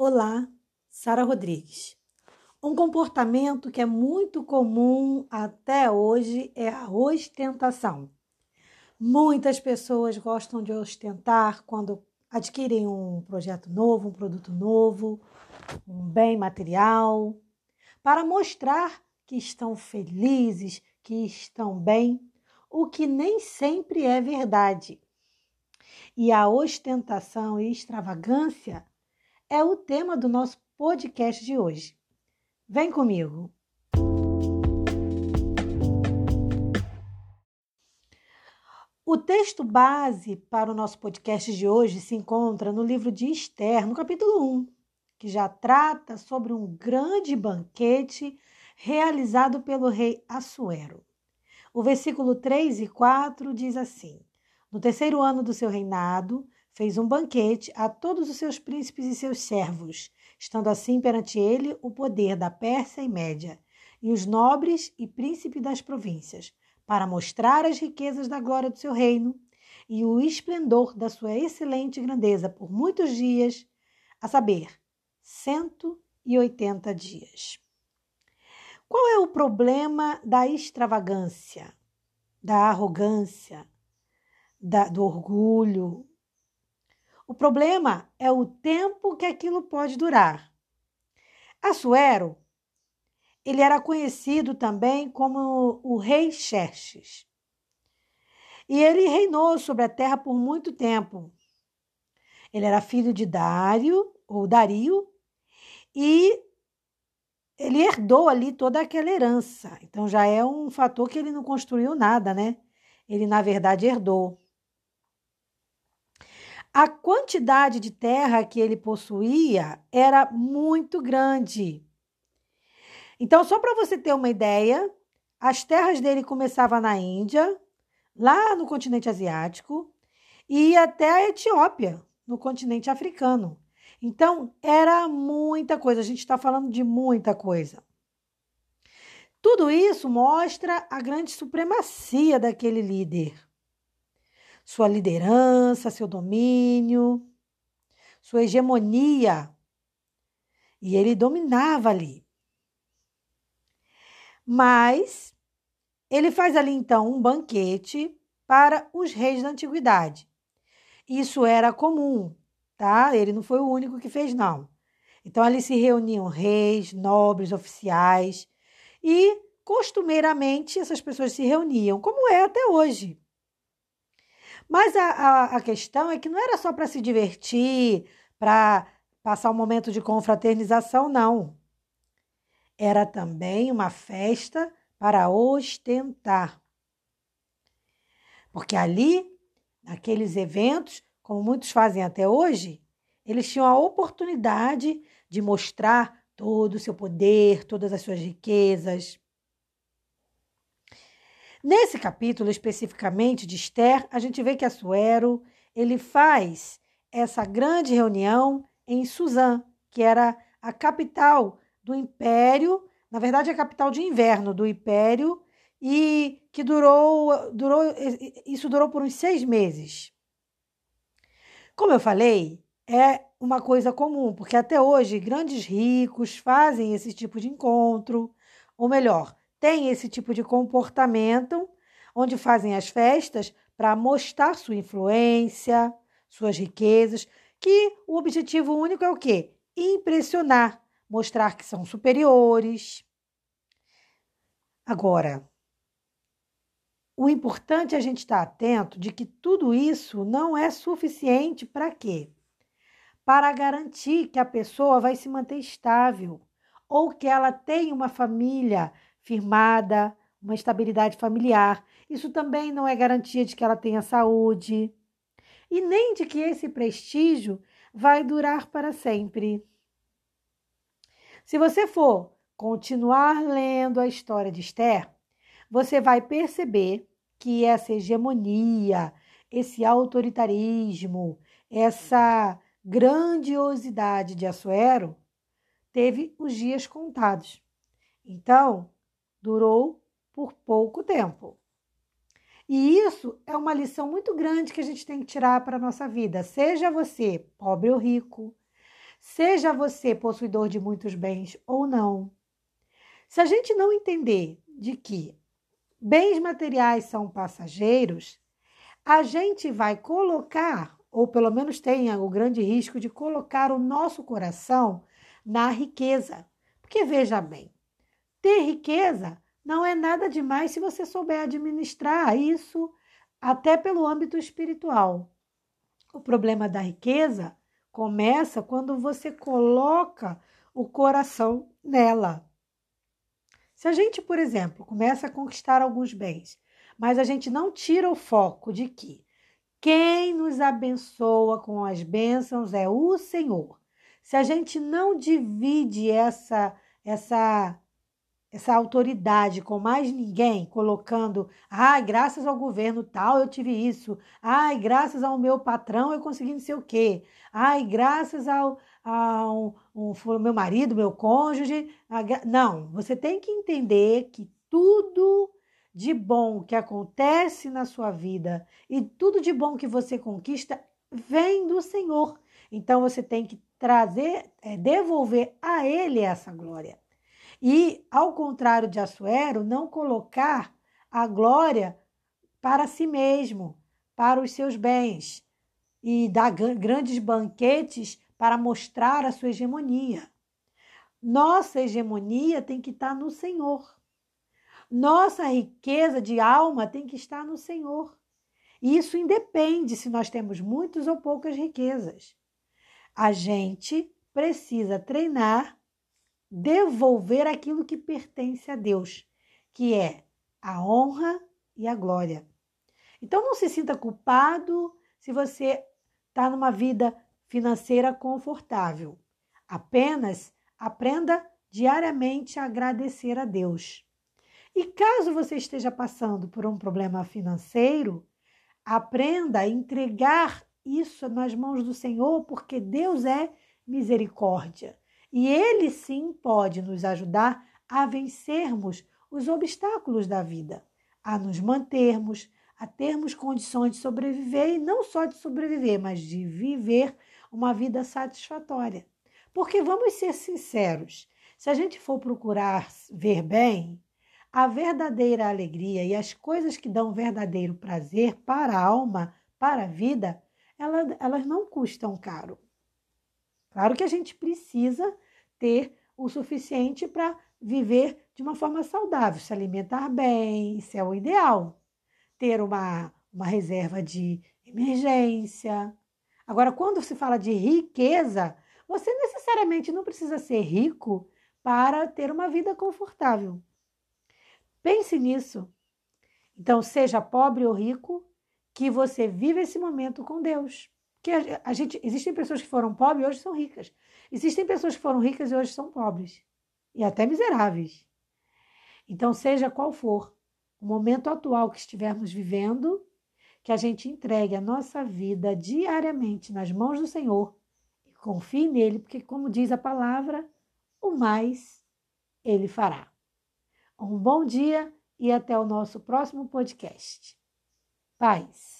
Olá, Sara Rodrigues. Um comportamento que é muito comum até hoje é a ostentação. Muitas pessoas gostam de ostentar quando adquirem um projeto novo, um produto novo, um bem material, para mostrar que estão felizes, que estão bem, o que nem sempre é verdade. E a ostentação e extravagância é o tema do nosso podcast de hoje. Vem comigo! O texto base para o nosso podcast de hoje se encontra no livro de Esther, no capítulo 1, que já trata sobre um grande banquete realizado pelo rei Assuero. O versículo 3 e 4 diz assim: No terceiro ano do seu reinado, fez um banquete a todos os seus príncipes e seus servos, estando assim perante ele o poder da Pérsia e Média, e os nobres e príncipes das províncias, para mostrar as riquezas da glória do seu reino e o esplendor da sua excelente grandeza por muitos dias, a saber, cento e oitenta dias. Qual é o problema da extravagância, da arrogância, da, do orgulho, o problema é o tempo que aquilo pode durar. Assuero, ele era conhecido também como o rei Xerxes. E ele reinou sobre a terra por muito tempo. Ele era filho de Dário, ou Dario, e ele herdou ali toda aquela herança. Então já é um fator que ele não construiu nada, né? Ele, na verdade, herdou. A quantidade de terra que ele possuía era muito grande. Então, só para você ter uma ideia, as terras dele começavam na Índia, lá no continente asiático, e ia até a Etiópia, no continente africano. Então, era muita coisa, a gente está falando de muita coisa. Tudo isso mostra a grande supremacia daquele líder sua liderança, seu domínio, sua hegemonia. E ele dominava ali. Mas ele faz ali então um banquete para os reis da antiguidade. Isso era comum, tá? Ele não foi o único que fez, não. Então ali se reuniam reis, nobres, oficiais e costumeiramente essas pessoas se reuniam, como é até hoje. Mas a, a, a questão é que não era só para se divertir, para passar um momento de confraternização, não. Era também uma festa para ostentar. Porque ali, naqueles eventos, como muitos fazem até hoje, eles tinham a oportunidade de mostrar todo o seu poder, todas as suas riquezas. Nesse capítulo especificamente de Esther, a gente vê que Assuero ele faz essa grande reunião em Suzã, que era a capital do império, na verdade a capital de inverno do império, e que durou, durou isso durou por uns seis meses. Como eu falei, é uma coisa comum, porque até hoje grandes ricos fazem esse tipo de encontro, ou melhor, têm esse tipo de comportamento, onde fazem as festas para mostrar sua influência, suas riquezas, que o objetivo único é o quê? Impressionar, mostrar que são superiores. Agora, o importante é a gente estar atento de que tudo isso não é suficiente para quê? Para garantir que a pessoa vai se manter estável ou que ela tem uma família firmada, uma estabilidade familiar. Isso também não é garantia de que ela tenha saúde e nem de que esse prestígio vai durar para sempre. Se você for continuar lendo a história de Esther, você vai perceber que essa hegemonia, esse autoritarismo, essa grandiosidade de Assuero teve os dias contados. Então, durou por pouco tempo. E isso é uma lição muito grande que a gente tem que tirar para a nossa vida. Seja você pobre ou rico, seja você possuidor de muitos bens ou não. Se a gente não entender de que bens materiais são passageiros, a gente vai colocar, ou pelo menos tem o grande risco de colocar o nosso coração na riqueza. Porque veja bem, ter riqueza não é nada demais se você souber administrar isso até pelo âmbito espiritual. O problema da riqueza começa quando você coloca o coração nela. Se a gente, por exemplo, começa a conquistar alguns bens, mas a gente não tira o foco de que quem nos abençoa com as bênçãos é o Senhor. Se a gente não divide essa essa essa autoridade com mais ninguém, colocando, ai, graças ao governo tal eu tive isso, ai, graças ao meu patrão eu consegui não sei o quê, ai, graças ao, ao, meu marido, meu cônjuge. Não, você tem que entender que tudo de bom que acontece na sua vida e tudo de bom que você conquista vem do Senhor. Então você tem que trazer, é, devolver a Ele essa glória. E, ao contrário de Assuero, não colocar a glória para si mesmo, para os seus bens, e dar grandes banquetes para mostrar a sua hegemonia. Nossa hegemonia tem que estar no Senhor. Nossa riqueza de alma tem que estar no Senhor. E isso independe se nós temos muitas ou poucas riquezas. A gente precisa treinar devolver aquilo que pertence a Deus, que é a honra e a glória. Então não se sinta culpado se você está numa vida financeira confortável. Apenas aprenda diariamente a agradecer a Deus. E caso você esteja passando por um problema financeiro, aprenda a entregar isso nas mãos do Senhor, porque Deus é misericórdia. E ele sim pode nos ajudar a vencermos os obstáculos da vida, a nos mantermos, a termos condições de sobreviver e não só de sobreviver, mas de viver uma vida satisfatória. Porque vamos ser sinceros, se a gente for procurar ver bem, a verdadeira alegria e as coisas que dão verdadeiro prazer para a alma, para a vida, elas, não custam caro. Claro que a gente precisa ter o suficiente para viver de uma forma saudável, se alimentar bem, isso é o ideal. Ter uma, uma reserva de emergência. Agora, quando se fala de riqueza, você necessariamente não precisa ser rico para ter uma vida confortável. Pense nisso. Então, seja pobre ou rico, que você vive esse momento com Deus. Que a, a gente, existem pessoas que foram pobres e hoje são ricas. Existem pessoas que foram ricas e hoje são pobres e até miseráveis. Então, seja qual for o momento atual que estivermos vivendo, que a gente entregue a nossa vida diariamente nas mãos do Senhor e confie nele, porque, como diz a palavra, o mais ele fará. Um bom dia e até o nosso próximo podcast. Paz.